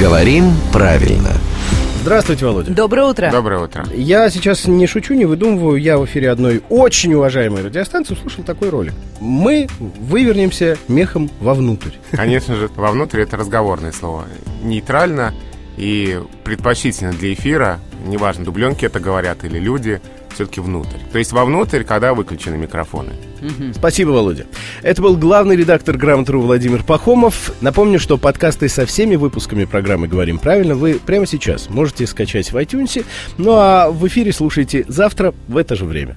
Говорим правильно. Здравствуйте, Володя. Доброе утро. Доброе утро. Я сейчас не шучу, не выдумываю. Я в эфире одной очень уважаемой радиостанции услышал такой ролик. Мы вывернемся мехом вовнутрь. Конечно же, вовнутрь это разговорное слово. Нейтрально и предпочтительно для эфира, неважно, дубленки это говорят или люди, все-таки внутрь. То есть вовнутрь, когда выключены микрофоны. Спасибо, Володя. Это был главный редактор «Грамотру» Владимир Пахомов. Напомню, что подкасты со всеми выпусками программы «Говорим правильно» вы прямо сейчас можете скачать в iTunes. Ну а в эфире слушайте завтра в это же время.